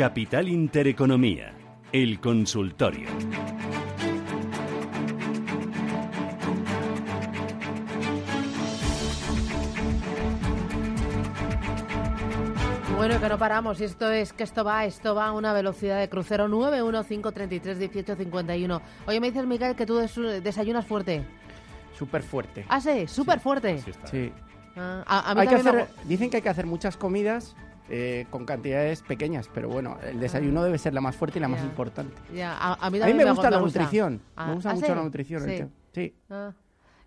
Capital Intereconomía, el consultorio. Bueno, que no paramos. Y esto es que esto va, esto va a una velocidad de crucero 915331851. Oye, me dices, Miguel, que tú desayunas fuerte. Súper fuerte. Ah, sí, súper fuerte. Sí. Ah, a, a mí Hay que me hacer, dicen que hay que hacer muchas comidas eh, con cantidades pequeñas, pero bueno, el desayuno debe ser la más fuerte y la más Ya. importante. Ya, a, a mí A mí me me gusta la gusta. nutrición. Ah, Me gusta ¿ah, mucho sí? la nutrición. Sí. Sí. Ah.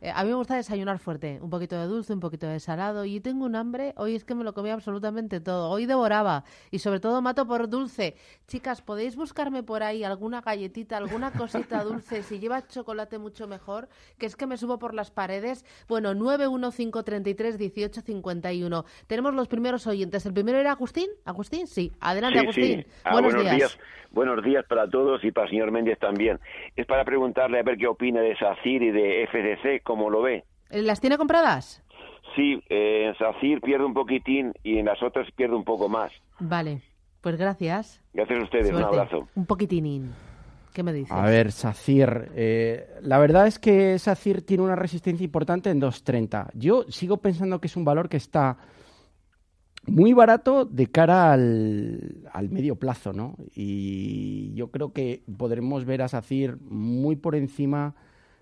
Eh, a mí me gusta desayunar fuerte, un poquito de dulce, un poquito de salado y tengo un hambre, hoy es que me lo comía absolutamente todo, hoy devoraba y sobre todo mato por dulce. Chicas, ¿podéis buscarme por ahí alguna galletita, alguna cosita dulce? Si lleva chocolate mucho mejor, que es que me subo por las paredes. Bueno, 915331851. Tenemos los primeros oyentes. ¿El primero era Agustín? ¿Agustín? Sí. Adelante, Sí, Agustín. sí. Ah, Buenos, buenos días. Buenos días para todos y para el señor Méndez también. Es para preguntarle a ver qué opina de SACIR y de FDC, cómo lo ve. Eh, ¿Las tiene compradas? Sí, eh, en SACIR pierde un poquitín y en las otras pierde un poco más. Vale, pues gracias. Gracias a ustedes, un abrazo. Un poquitinín. ¿Qué me dices? A ver, SACIR. eh, la verdad es que SACIR tiene una resistencia importante en 2.30. Yo sigo pensando que es un valor que está muy barato de cara al, medio plazo, ¿no? Y yo creo que podremos ver a SACIR muy por encima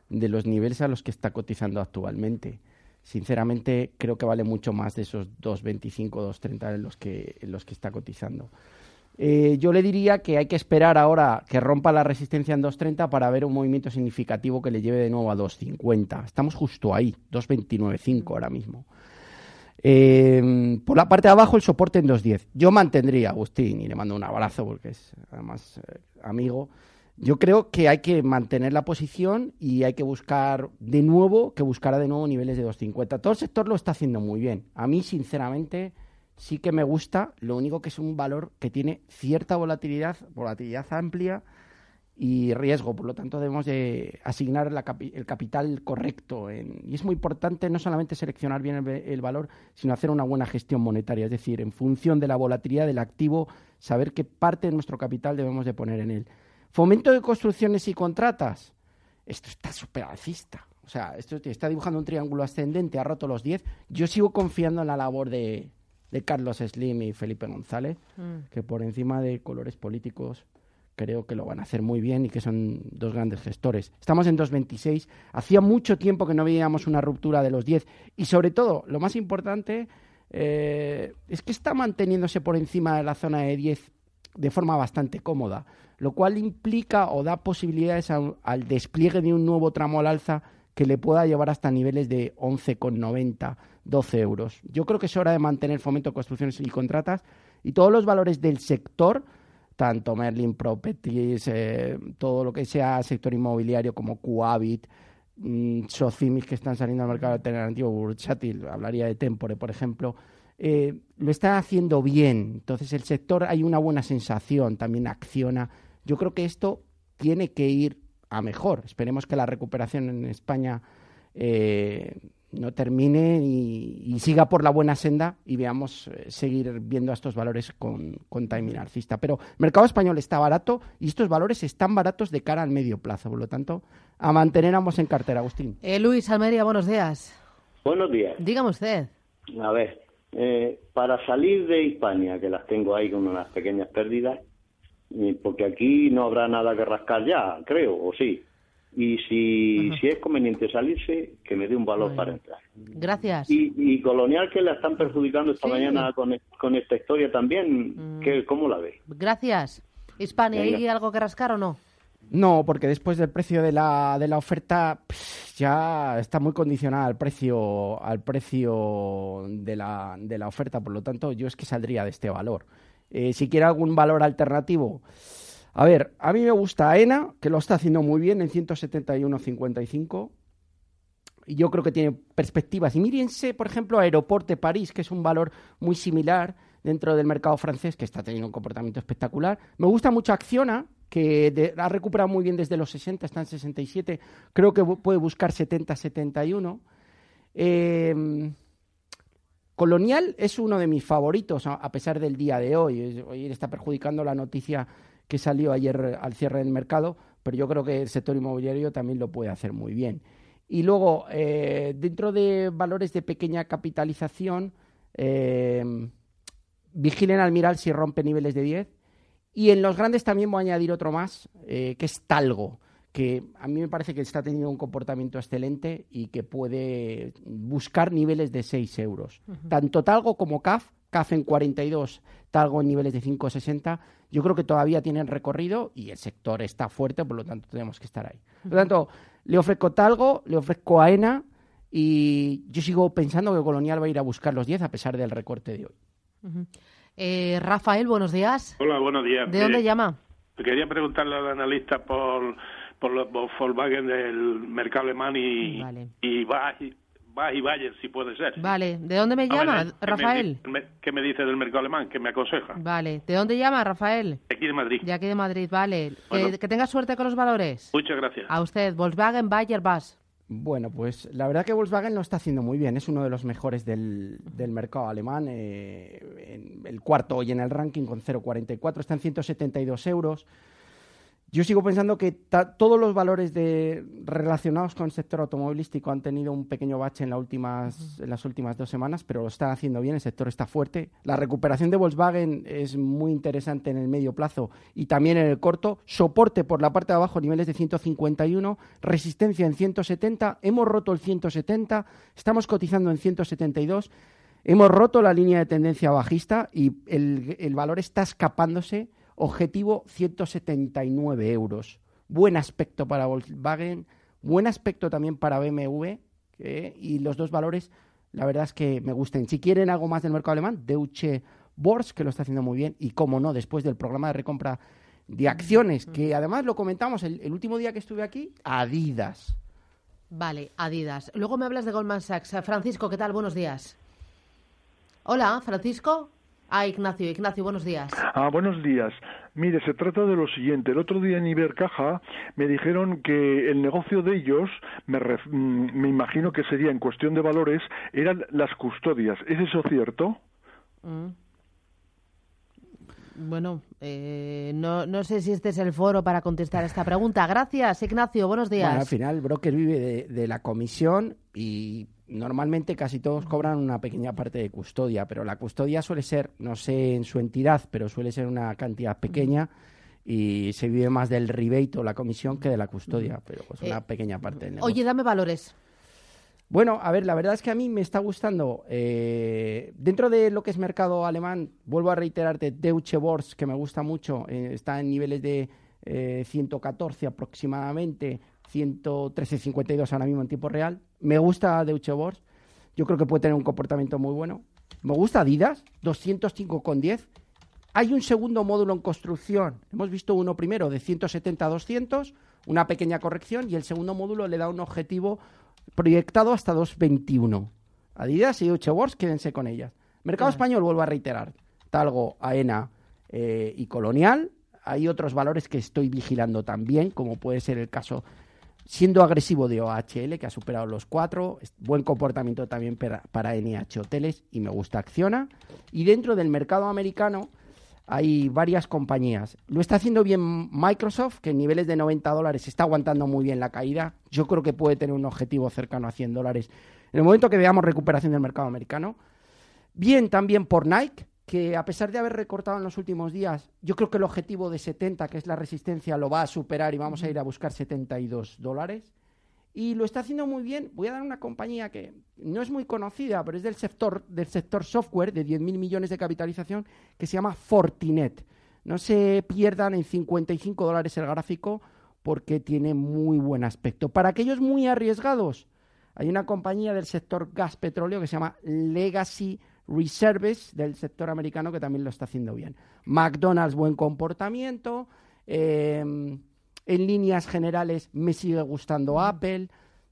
de los niveles a los que está cotizando actualmente. Sinceramente, creo que vale mucho más de esos 2.25, 2.30 en los que, en los que está cotizando. Eh, yo le diría que hay que esperar ahora que rompa la resistencia en 2.30 para ver un movimiento significativo que le lleve de nuevo a 2.50. Estamos justo ahí, 2.29.5 ahora mismo. Eh, por la parte de abajo el soporte en 2.10. Yo mantendría, Agustín, y le mando un abrazo porque es además eh, amigo. Yo creo que hay que mantener la posición y hay que buscar de nuevo, que buscará de nuevo niveles de 2.50. Todo el sector lo está haciendo muy bien. A mí, sinceramente, sí que me gusta. Lo único que es un valor que tiene cierta volatilidad, volatilidad amplia y riesgo. Por lo tanto, debemos de asignar la capi- el capital correcto. en- y es muy importante no solamente seleccionar bien el, valor, sino hacer una buena gestión monetaria. Es decir, en función de la volatilidad del activo, saber qué parte de nuestro capital debemos de poner en él. Fomento de construcciones y contratas. Esto está súper alcista. O sea, esto está dibujando un triángulo ascendente, ha roto los 10. Yo sigo confiando en la labor de, de Carlos Slim y Felipe González, Mm. que por encima de colores políticos creo que lo van a hacer muy bien y que son dos grandes gestores. Estamos en 2.26. Hacía mucho tiempo que no veíamos una ruptura de los 10. Y sobre todo, lo más importante eh, es que está manteniéndose por encima de la zona de 10 de forma bastante cómoda, lo cual implica o da posibilidades a- al despliegue de un nuevo tramo al alza que le pueda llevar hasta niveles de 11,90, 12 euros. Yo creo que es hora de mantener fomento construcciones y contratas y todos los valores del sector, tanto Merlin Properties, eh, todo lo que sea sector inmobiliario como Coavit, mm, Socimis que están saliendo al mercado alternativo, bursátil, hablaría de Tempore, por ejemplo, eh, lo está haciendo bien. Entonces el sector hay una buena sensación, también acciona. Yo creo que esto tiene que ir a mejor. Esperemos que la recuperación en España eh, no termine y, y siga por la buena senda y veamos eh, seguir viendo a estos valores con, con timing alcista. Pero el mercado español está barato y estos valores están baratos de cara al medio plazo. Por lo tanto, a mantener ambos en cartera, Agustín. Eh, Luis Almería, buenos días. Buenos días. Dígame usted. A ver, eh, para salir de Hispania, que las tengo ahí con unas pequeñas pérdidas, eh, porque aquí no habrá nada que rascar ya, creo, o sí. Y si, si es conveniente salirse, que me dé un valor para entrar. Gracias. Y, y Colonial, que la están perjudicando esta Sí. mañana con, con esta historia también, Mm. ¿qué, ¿cómo la ve? Gracias. Hispania, ¿hay Venga. algo que rascar o no? No, porque después del precio de la, de la oferta ya está muy condicionada al precio, al precio de la, de la oferta. Por lo tanto, yo es que saldría de este valor. Eh, si quiere algún valor alternativo, a ver, a mí me gusta AENA, que lo está haciendo muy bien en 171.55. Y yo creo que tiene perspectivas. Y mírense, por ejemplo, Aeroporte París, que es un valor muy similar dentro del mercado francés, que está teniendo un comportamiento espectacular. Me gusta mucho Acciona, que de- ha recuperado muy bien desde los 60, está en 67. Creo que puede buscar 70, 71. Eh, Colonial es uno de mis favoritos, a pesar del día de hoy. Hoy está perjudicando la noticia que salió ayer al cierre del mercado, pero yo creo que el sector inmobiliario también lo puede hacer muy bien. Y luego, eh, dentro de valores de pequeña capitalización, eh, vigilen al mirar si rompe niveles de 10. Y en los grandes también voy a añadir otro más, eh, que es Talgo, que a mí me parece que está teniendo un comportamiento excelente y que puede buscar niveles de 6 euros. Tanto Talgo como CAF, CAF en 42, Talgo en niveles de 5,60, yo creo que todavía tienen recorrido y el sector está fuerte, por lo tanto tenemos que estar ahí. Por lo tanto, le ofrezco Talgo, le ofrezco AENA y yo sigo pensando que Colonial va a ir a buscar los 10 a pesar del recorte de hoy. Eh, Rafael, buenos días. Hola, buenos días. ¿De dónde Mire, llama? Quería preguntarle al analista por, por los Volkswagen del mercado alemán y, Vale. y Bach y, Bayer, si puede ser. Vale, ¿de dónde me ver, llama, ¿qué me Rafael? di- me- ¿Qué me dice del mercado alemán? ¿Qué me aconseja? Vale, ¿de dónde llama, Rafael? Aquí de Madrid. De aquí de Madrid, vale. Bueno. Que, que tenga suerte con los valores. Muchas gracias. A usted, Volkswagen, Bayer, Bus. Bueno, pues la verdad que Volkswagen lo está haciendo muy bien. Es uno de los mejores del, del mercado alemán. eh, en el cuarto hoy en el ranking con 0,44. Está en 172 euros. Yo sigo pensando que todos los valores de, relacionados con el sector automovilístico han tenido un pequeño bache en, la últimas, en las últimas dos semanas, pero lo están haciendo bien, el sector está fuerte. La recuperación de Volkswagen es muy interesante en el medio plazo y también en el corto. Soporte por la parte de abajo, niveles de 151, resistencia en 170, hemos roto el 170, estamos cotizando en 172. Hemos roto la línea de tendencia bajista y el, el valor está escapándose. Objetivo 179 euros. Buen aspecto para Volkswagen, buen aspecto también para BMW eh, y los dos valores, la verdad es que me gustan. Si quieren algo más del mercado alemán, Deutsche Börse, que lo está haciendo muy bien, y como no, después del programa de recompra de acciones, que además lo comentamos el, el último día que estuve aquí, Adidas. Vale, Adidas. Luego me hablas de Goldman Sachs. Francisco, ¿qué tal? Buenos días. Hola, Francisco. Ah, Ignacio. Ignacio, buenos días. Ah, buenos días. Mire, se trata de lo siguiente. El otro día en Ibercaja me dijeron que el negocio de ellos, me, ref- mm, me imagino que sería en cuestión de valores, eran las custodias. ¿Es eso cierto? Mm. Bueno, eh, no, no sé si este es el foro para contestar esta pregunta. Gracias, Ignacio. Buenos días. Bueno, al final el broker vive de, de la comisión y normalmente casi todos cobran una pequeña parte de custodia, pero la custodia suele ser, no sé en su entidad, pero suele ser una cantidad pequeña y se vive más del rebate o la comisión que de la custodia, pero es una Eh, pequeña parte del negocio. Oye, dame valores. Bueno, a ver, la verdad es que a mí me está gustando. eh, dentro de lo que es mercado alemán, vuelvo a reiterarte, Deutsche Börse, que me gusta mucho, eh, está en niveles de eh, 114 aproximadamente, 113.52 ahora mismo en tiempo real. Me gusta Deutsche Börse, yo creo que puede tener un comportamiento muy bueno. Me gusta Adidas, 205,10. Hay un segundo módulo en construcción. Hemos visto uno primero de 170 a 200, una pequeña corrección, y el segundo módulo le da un objetivo proyectado hasta 2.21. Adidas y Deutsche Börse, quédense con ellas. Mercado Claro. español, vuelvo a reiterar. Talgo, AENA eh, y Colonial. Hay otros valores que estoy vigilando también, como puede ser el caso siendo agresivo de OHL, que ha superado los cuatro, es- buen comportamiento también para, para NH Hoteles y me gusta Acciona. Y dentro del mercado americano hay varias compañías. Lo está haciendo bien Microsoft, que en niveles de 90 dólares está aguantando muy bien la caída. Yo creo que puede tener un objetivo cercano a 100 dólares en el momento que veamos recuperación del mercado americano. Bien también por Nike, que a pesar de haber recortado en los últimos días, yo creo que el objetivo de 70, que es la resistencia, lo va a superar y vamos a ir a buscar 72 dólares. Y lo está haciendo muy bien. Voy a dar una compañía que no es muy conocida, pero es del sector, del sector software de 10.000 millones de capitalización, que se llama Fortinet. No se pierdan en 55 dólares el gráfico porque tiene muy buen aspecto. Para aquellos muy arriesgados, hay una compañía del sector gas petróleo que se llama Legacy Reserves del sector americano que también lo está haciendo bien. McDonald's, buen comportamiento. eh, en líneas generales me sigue gustando Apple.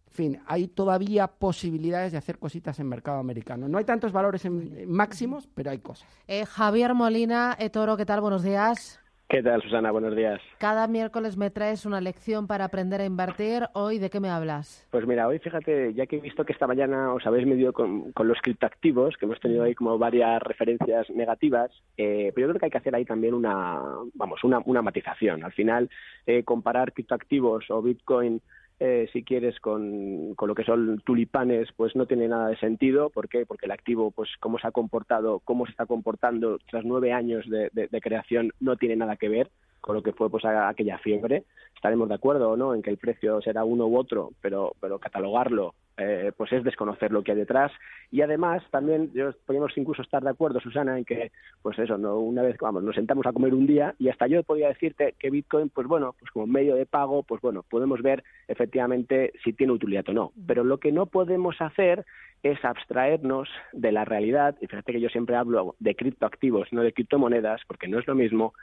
En fin, hay todavía posibilidades de hacer cositas en mercado americano. No hay tantos valores en, en máximos, pero hay cosas. Eh, Javier Molina, Etoro, ¿qué tal? Buenos días. ¿Qué tal, Susana? Buenos días. Cada miércoles me traes una lección para aprender a invertir. Hoy, ¿de qué me hablas? Pues mira, hoy fíjate, ya que he visto que esta mañana os habéis medido con, los criptoactivos, que hemos tenido ahí como varias referencias negativas, eh, pero yo creo que hay que hacer ahí también una, vamos, una, una matización. Al final, eh, comparar criptoactivos o Bitcoin eh, si quieres, con, con, lo que son tulipanes, pues no tiene nada de sentido. ¿Por qué? Porque el activo, pues cómo se ha comportado, cómo se está comportando tras nueve años de, de creación, no tiene nada que ver con lo que fue pues aquella fiebre. Estaremos de acuerdo o no en que el precio será uno u otro, pero, pero catalogarlo eh, pues es desconocer lo que hay detrás y además también podríamos incluso estar de acuerdo Susana en que pues eso no una vez vamos nos sentamos a comer un día y hasta yo podría decirte que Bitcoin pues bueno pues como medio de pago pues bueno podemos ver efectivamente si tiene utilidad o no pero lo que no podemos hacer es abstraernos de la realidad y fíjate que yo siempre hablo de criptoactivos no de criptomonedas porque no es lo mismo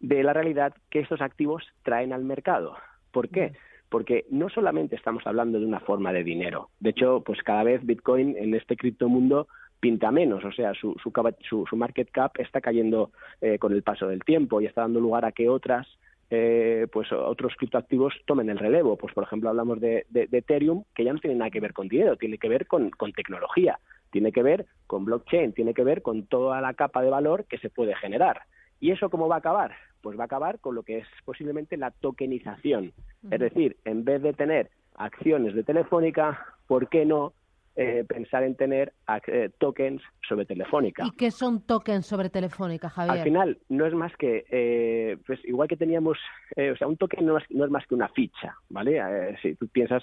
de la realidad que estos activos traen al mercado ¿por qué? porque no solamente estamos hablando de una forma de dinero. De hecho, pues cada vez Bitcoin en este criptomundo pinta menos, o sea, su, su, market cap está cayendo eh, con el paso del tiempo y está dando lugar a que otras eh, pues otros criptoactivos tomen el relevo. Pues por ejemplo hablamos de, Ethereum, que ya no tiene nada que ver con dinero, tiene que ver con, con, tecnología, tiene que ver con blockchain, tiene que ver con toda la capa de valor que se puede generar. ¿Y eso cómo va a acabar? Pues va a acabar con lo que es posiblemente la tokenización. Es decir, en vez de tener acciones de Telefónica, ¿por qué no eh, pensar en tener eh, tokens sobre Telefónica. ¿Y qué son tokens sobre Telefónica, Javier? Al final, no es más que, eh, pues igual que teníamos, o sea, un token no es, no es, más que una ficha, ¿vale? si tú piensas,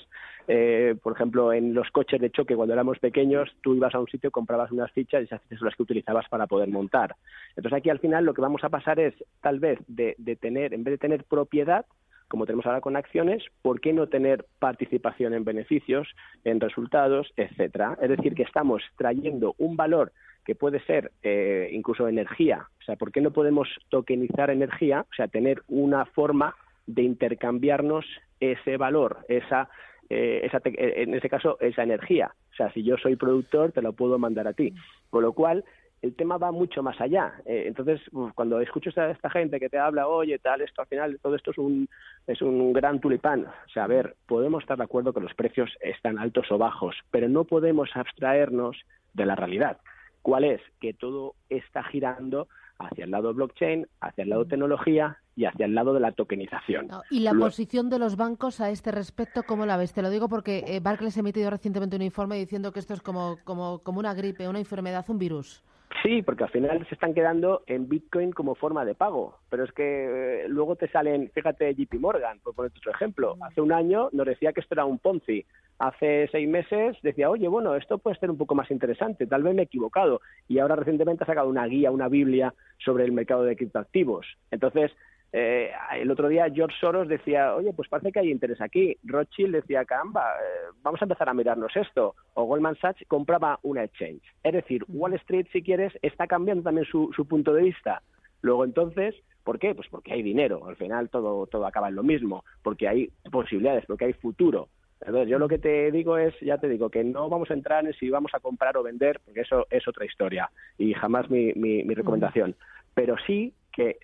por ejemplo, en los coches de choque cuando éramos pequeños, tú ibas a un sitio, comprabas unas fichas y esas fichas son las que utilizabas para poder montar. Entonces aquí al final lo que vamos a pasar es, tal vez, de, de tener, en vez de tener propiedad, como tenemos ahora con acciones, ¿por qué no tener participación en beneficios, en resultados, etcétera? Es decir, que estamos trayendo un valor que puede ser eh, incluso energía. O sea, ¿por qué no podemos tokenizar energía? O sea, tener una forma de intercambiarnos ese valor, esa, eh, esa en ese caso, esa energía. O sea, si yo soy productor, te lo puedo mandar a ti. Con lo cual, el tema va mucho más allá. Eh, entonces, cuando escucho a esta, gente que te habla, oye, tal, esto al final, todo esto es un, es un gran tulipán. O sea, a ver, podemos estar de acuerdo que los precios están altos o bajos, pero no podemos abstraernos de la realidad. ¿Cuál es? Que todo está girando hacia el lado blockchain, hacia el lado tecnología y hacia el lado de la tokenización. ¿Y la posición de los bancos a este respecto, cómo la ves? Te lo digo porque eh, Barclays ha emitido recientemente un informe diciendo que esto es como, como, como una gripe, una enfermedad, un virus. Sí, porque al final se están quedando en Bitcoin como forma de pago, pero es que eh, luego te salen, fíjate JP Morgan, por ponerte otro ejemplo, hace un año nos decía que esto era un Ponzi, hace seis meses decía, oye, bueno, esto puede ser un poco más interesante, tal vez me he equivocado, y ahora recientemente ha sacado una guía, una Biblia sobre el mercado de criptoactivos. Entonces, eh, el otro día George Soros decía, oye, pues parece que hay interés aquí. Rothschild decía, caramba, eh, vamos a empezar a mirarnos esto. O Goldman Sachs compraba una exchange. Es decir, Wall Street, si quieres, está cambiando también su, su punto de vista. Luego entonces, ¿por qué? Pues porque hay dinero. Al final todo, todo acaba en lo mismo. Porque hay posibilidades, porque hay futuro. Entonces, yo lo que te digo es, ya te digo, que no vamos a entrar en si vamos a comprar o vender, porque eso es otra historia y jamás mi, mi, mi recomendación. Pero sí que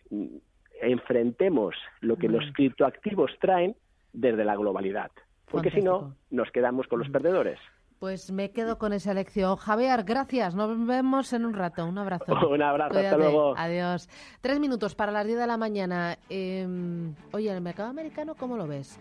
enfrentemos lo que los criptoactivos traen desde la globalidad, porque si no, nos quedamos con los perdedores. Pues me quedo con esa lección. Javier, gracias. Nos vemos en un rato. Un abrazo. un abrazo. Hasta luego. Adiós. Tres minutos para las diez de la mañana. Eh, oye, ¿el mercado americano cómo lo ves?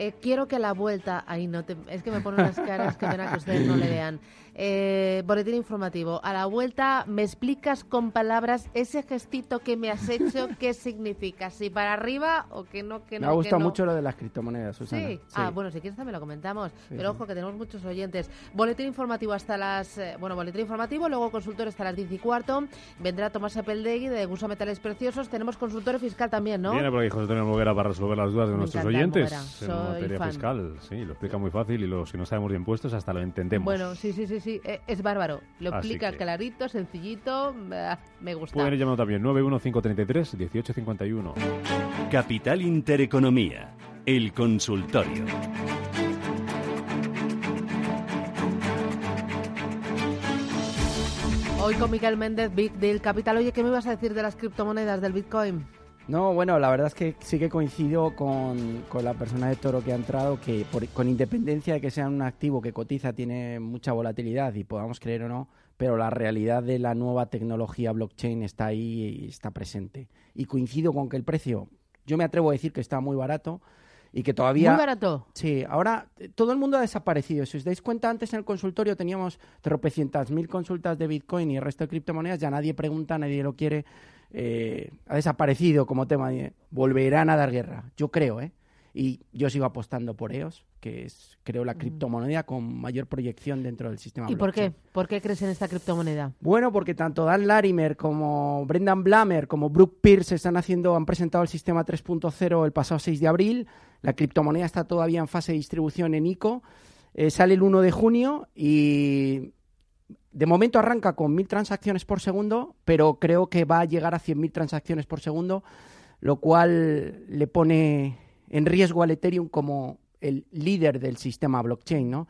Eh, quiero que la vuelta, ahí no te, es que me ponen unas caras que pena que ustedes no le vean. Eh, boletín informativo. A la vuelta me explicas con palabras ese gestito que me has hecho, qué significa, si para arriba o que no, que no. Me ha gustado mucho lo de las criptomonedas, Susana. ¿Sí? Ah, bueno, si quieres también lo comentamos. pero ojo, que tenemos muchos oyentes. Boletín informativo hasta las, eh, bueno, boletín informativo, luego consultor hasta las 10 y cuarto. Vendrá Tomás Apeldegui de Gusa Metales Preciosos. Tenemos consultor fiscal también, ¿no? Viene por ahí José Antonio Moguera para resolver las dudas de nuestros oyentes materia fiscal. Sí, lo explica muy fácil y lo, si no sabemos de impuestos hasta lo entendemos. Bueno, sí, sí, sí, sí. Eh, es bárbaro. Lo explica clarito, sencillito. Me gusta. Pueden ir llamando también 91533-1851. Capital Intereconomía. El consultorio. Hoy con Miguel Méndez, Big Deal Capital. Oye, ¿qué me ibas a decir de las criptomonedas del Bitcoin? No, bueno, la verdad es que sí que coincido con, la persona de Toro que ha entrado, que con independencia de que sea un activo que cotiza, tiene mucha volatilidad y podamos creer o no, pero la realidad de la nueva tecnología blockchain está ahí y está presente. Y coincido con que el precio, yo me atrevo a decir que está muy barato y que todavía... Muy barato. Sí, ahora eh, todo el mundo ha desaparecido. Si os dais cuenta, antes en el consultorio teníamos tropecientas mil consultas de Bitcoin y el resto de criptomonedas, ya nadie pregunta, nadie lo quiere eh, ha desaparecido como tema. volverán a dar guerra, yo creo, ¿eh? Y yo sigo apostando por EOS, que es, creo, la criptomoneda con mayor proyección dentro del sistema. ¿Y por qué? ¿Por qué crees en esta criptomoneda? Bueno, porque tanto Dan Larimer como Brendan Blamer como Brooke Pierce están haciendo, han presentado el sistema 3.0 el pasado 6 de abril. La criptomoneda está todavía en fase de distribución en ICO. Eh, sale el 1 de junio y de momento arranca con mil transacciones por segundo, pero creo que va a llegar a 100.000 transacciones por segundo, lo cual le pone en riesgo al Ethereum como el líder del sistema blockchain, ¿no?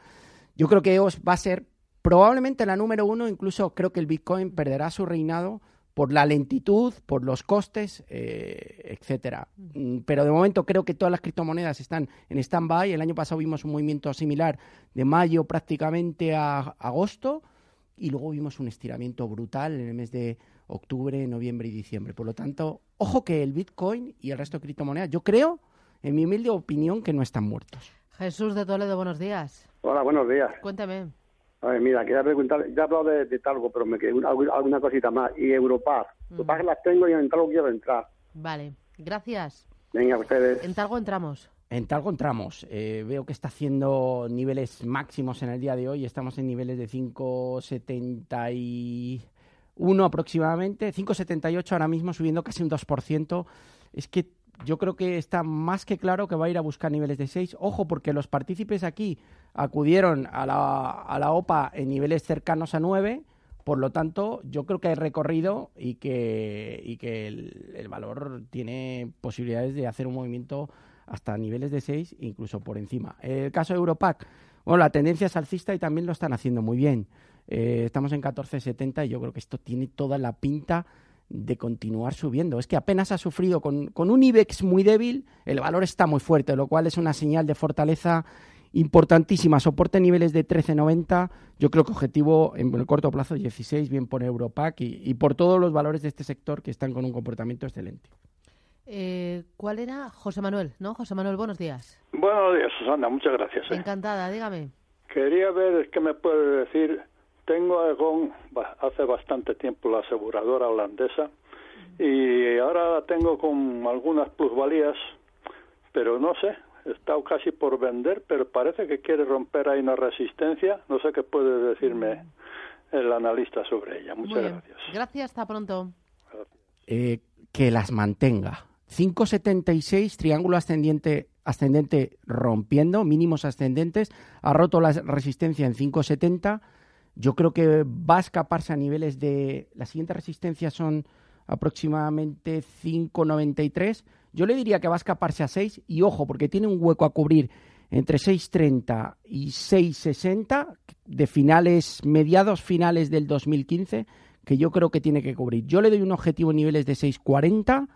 Yo creo que EOS va a ser probablemente la número uno, incluso creo que el Bitcoin perderá su reinado por la lentitud, por los costes, eh, etcétera. Pero de momento creo que todas las criptomonedas están en stand-by. El año pasado vimos un movimiento similar de mayo prácticamente a agosto y luego vimos un estiramiento brutal en el mes de octubre, noviembre y diciembre. Por lo tanto, ojo que el Bitcoin y el resto de criptomonedas, yo creo, en mi humilde opinión, que no están muertos. Jesús de Toledo, buenos días. Hola, buenos días. Cuéntame. A ver, mira, quería preguntar, ya he hablado de, Talgo, pero me quedó alguna cosita más. Y Europar, mm. que las tengo y en Talgo quiero entrar. Vale, gracias. Venga, ustedes. En Talgo entramos. En Talgo entramos. Eh, veo que está haciendo niveles máximos en el día de hoy. Estamos en niveles de 5,71 aproximadamente. 5,78 ahora mismo, subiendo casi un 2%. Es que yo creo que está más que claro que va a ir a buscar niveles de 6. Ojo, porque los partícipes aquí acudieron a la, a la OPA en niveles cercanos a 9. Por lo tanto, yo creo que hay recorrido y que, y que el valor tiene posibilidades de hacer un movimiento hasta niveles de 6, incluso por encima. El caso de Europac, bueno, la tendencia es alcista y también lo están haciendo muy bien. Eh, estamos en 14.70 y yo creo que esto tiene toda la pinta de continuar subiendo. Es que apenas ha sufrido con, un IBEX muy débil, el valor está muy fuerte, lo cual es una señal de fortaleza importantísima. Soporte niveles de 13.90, yo creo que objetivo en el corto plazo 16, bien por Europac y por todos los valores de este sector que están con un comportamiento excelente. Eh, ¿Cuál era? José Manuel, ¿no? José Manuel, buenos días. Buenos días, Susana, muchas gracias. ¿eh? Encantada, dígame. Quería ver qué me puede decir. Tengo Aegon hace bastante tiempo la aseguradora holandesa y ahora la tengo con algunas plusvalías, pero no sé, he estado casi por vender, pero parece que quiere romper ahí una resistencia. No sé qué puede decirme mm. el analista sobre ella. Muchas gracias. Gracias, hasta pronto. Eh, que las mantenga 5,76, triángulo ascendiente, ascendente rompiendo, mínimos ascendentes, ha roto la resistencia en 5,70. Yo creo que va a escaparse a niveles de... Las siguientes resistencias son aproximadamente 5,93. Yo le diría que va a escaparse a 6 y ojo, porque tiene un hueco a cubrir entre 6,30 y 6,60 de finales, mediados finales del 2015, que yo creo que tiene que cubrir. Yo le doy un objetivo en niveles de 6,40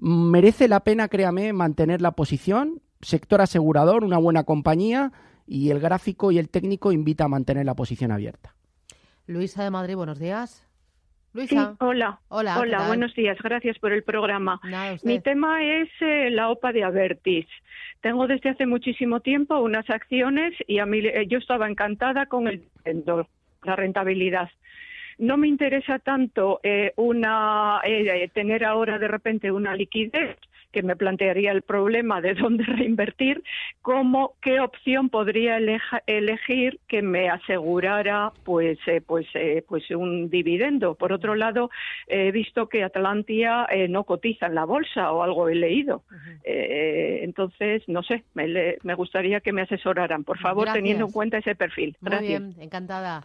merece la pena, créame, mantener la posición. Sector asegurador, una buena compañía y el gráfico y el técnico invita a mantener la posición abierta. Luisa de Madrid, buenos días. Luisa. hola. Hola, hola buenos días. Gracias por el programa. Mi tema es eh, la OPA de Avertis. Tengo desde hace muchísimo tiempo unas acciones y a mí eh, yo estaba encantada con el la rentabilidad no me interesa tanto eh, una eh, tener ahora de repente una liquidez que me plantearía el problema de dónde reinvertir, como qué opción podría elegir que me asegurara pues eh, pues pues un dividendo. Por otro lado, he visto que Atlantia no cotiza en la bolsa o algo he leído. entonces, no sé, me, gustaría que me asesoraran, por favor, teniendo en cuenta ese perfil. Gracias. Muy bien, encantada.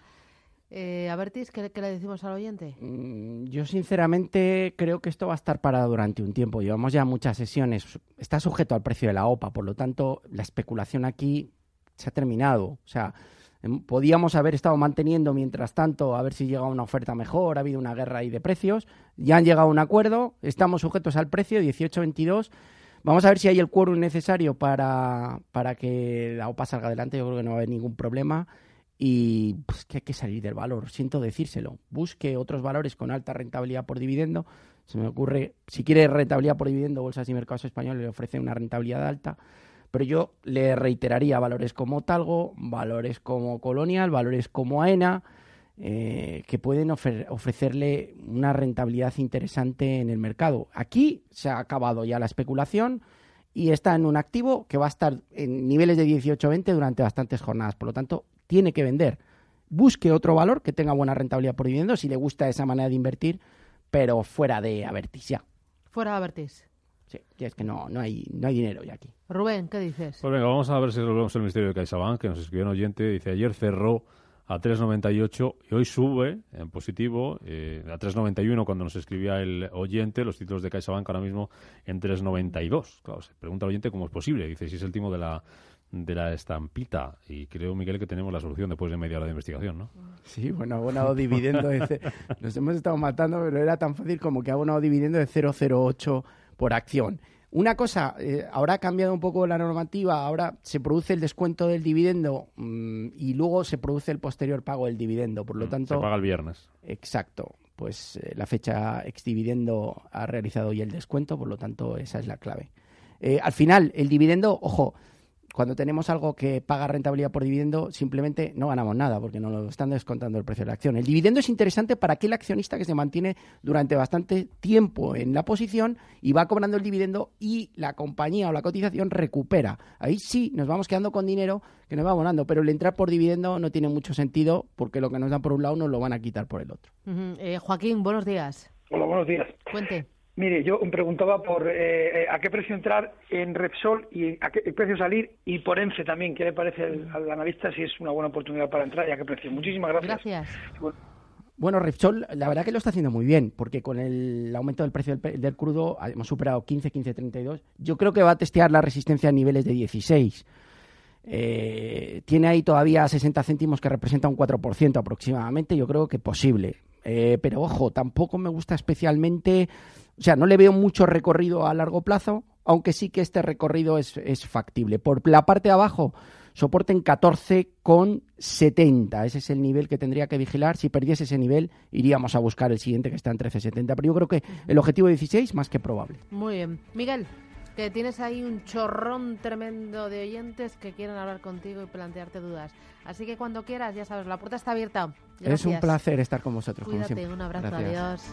Eh, Avertis, ¿qué, ¿qué, le decimos al oyente? Mm, yo sinceramente creo que esto va a estar parado durante un tiempo. Llevamos ya muchas sesiones. Está sujeto al precio de la OPA, por lo tanto, la especulación aquí se ha terminado. O sea, Em, podíamos haber estado manteniendo mientras tanto a ver si llega una oferta mejor, ha habido una guerra ahí de precios, ya han llegado a un acuerdo, estamos sujetos al precio 18.22. Vamos a ver si hay el quórum necesario para, para que la OPA salga adelante. Yo creo que no va a haber ningún problema y pues, que hay que salir del valor, siento decírselo. Busque otros valores con alta rentabilidad por dividendo. Se me ocurre, si quiere rentabilidad por dividendo, Bolsas y Mercados Españoles le ofrece una rentabilidad alta. Pero yo le reiteraría valores como Talgo, valores como Colonial, valores como AENA, eh, que pueden ofrecerle una rentabilidad interesante en el mercado. Aquí se ha acabado ya la especulación y está en un activo que va a estar en niveles de 18-20 durante bastantes jornadas. Por lo tanto, tiene que vender. Busque otro valor que tenga buena rentabilidad por dividendo si le gusta esa manera de invertir, pero fuera de Avertis ya. Fuera de Avertis. Sí, es que no, no, hay, no hay dinero ya aquí. Rubén, ¿qué dices? Pues venga, vamos a ver si resolvemos el misterio de CaixaBank, que nos escribió un oyente. Dice, ayer cerró a 3,98 y hoy sube en positivo eh, a 3,91 cuando nos escribía el oyente. Los títulos de CaixaBank ahora mismo en 3,92. Claro, se pregunta el oyente cómo es posible. Dice si es el timo de la de la estampita. Y creo, Miguel, que tenemos la solución después de media hora de investigación, ¿no? Sí, bueno, abonado dividendo. De Nos hemos estado matando, pero era tan fácil como que abonado dividendo de 0,08 por acción. Una cosa, eh, ahora ha cambiado un poco la normativa, ahora se produce el descuento del dividendo mm, y luego se produce el posterior pago del dividendo, por lo mm, tanto... Se paga el viernes. Exacto, pues eh, la fecha ex dividendo ha realizado ya el descuento, por lo tanto esa es la clave. Eh, al final, el dividendo, ojo, cuando tenemos algo que paga rentabilidad por dividendo, simplemente no ganamos nada porque no lo están descontando el precio de la acción. El dividendo es interesante para aquel accionista que se mantiene durante bastante tiempo en la posición y va cobrando el dividendo y la compañía o la cotización recupera. Ahí sí nos vamos quedando con dinero que nos va abonando, pero el entrar por dividendo no tiene mucho sentido porque lo que nos dan por un lado nos lo van a quitar por el otro. Eh, Joaquín, buenos días. Hola, buenos días. Cuente. Mire, yo me preguntaba por eh, eh, a qué precio entrar en Repsol y a qué precio salir y por ENCE también. ¿Qué le parece al, analista si es una buena oportunidad para entrar y a qué precio? Muchísimas gracias. Gracias. Bueno, Repsol, la verdad que lo está haciendo muy bien, porque con el aumento del precio del, crudo hemos superado 15, 15, 32. Yo creo que va a testear la resistencia a niveles de 16. Eh, tiene ahí todavía 60 céntimos que representa un 4% aproximadamente. Yo creo que posible. Pero ojo, tampoco me gusta especialmente o sea, no le veo mucho recorrido a largo plazo, aunque sí que este recorrido es, factible. Por la parte de abajo, soporte en 14,70. Ese es el nivel que tendría que vigilar. Si perdiese ese nivel, iríamos a buscar el siguiente que está en 13,70. Pero yo creo que el objetivo 16 más que probable. Muy bien. Miguel, que tienes ahí un chorrón tremendo de oyentes que quieren hablar contigo y plantearte dudas. Así que cuando quieras, ya sabes, la puerta está abierta. Es un placer estar con vosotros. Cuídate, un abrazo, adiós.